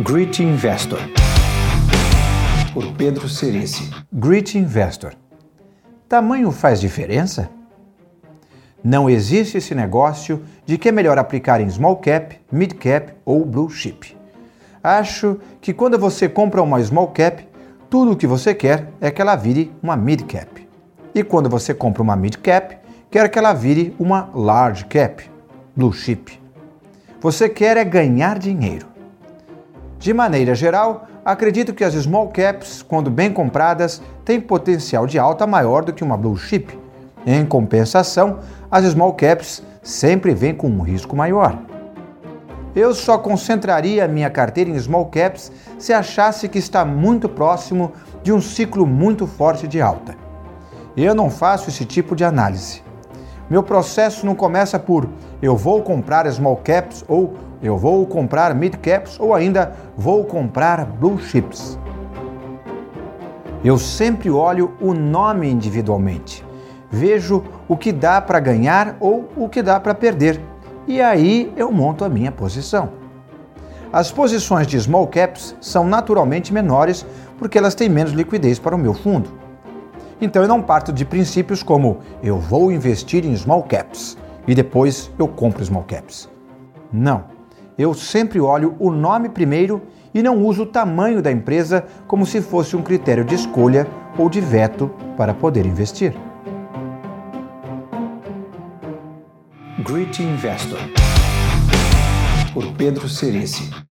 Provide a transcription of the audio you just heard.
Great Investor, por Pedro Cerici. Great Investor. Tamanho faz diferença? Não existe esse negócio de que é melhor aplicar em small cap, mid cap ou blue chip. Acho que quando você compra uma small cap, tudo o que você quer é que ela vire uma mid cap. E quando você compra uma mid cap, quer que ela vire uma large cap, blue chip. Você quer é ganhar dinheiro. De maneira geral, acredito que as small caps, quando bem compradas, têm potencial de alta maior do que uma blue chip. Em compensação, as small caps sempre vêm com um risco maior. Eu só concentraria minha carteira em small caps se achasse que está muito próximo de um ciclo muito forte de alta. Eu não faço esse tipo de análise. Meu processo não começa por eu vou comprar small caps ou eu vou comprar mid caps ou ainda vou comprar blue chips. Eu sempre olho o nome individualmente. Vejo o que dá para ganhar ou o que dá para perder. E aí eu monto a minha posição. As posições de small caps são naturalmente menores porque elas têm menos liquidez para o meu fundo. Então eu não parto de princípios como eu vou investir em small caps e depois eu compro small caps. Não eu sempre olho o nome primeiro e não uso o tamanho da empresa como se fosse um critério de escolha ou de veto para poder investir. Great Investor por Pedro Cerici.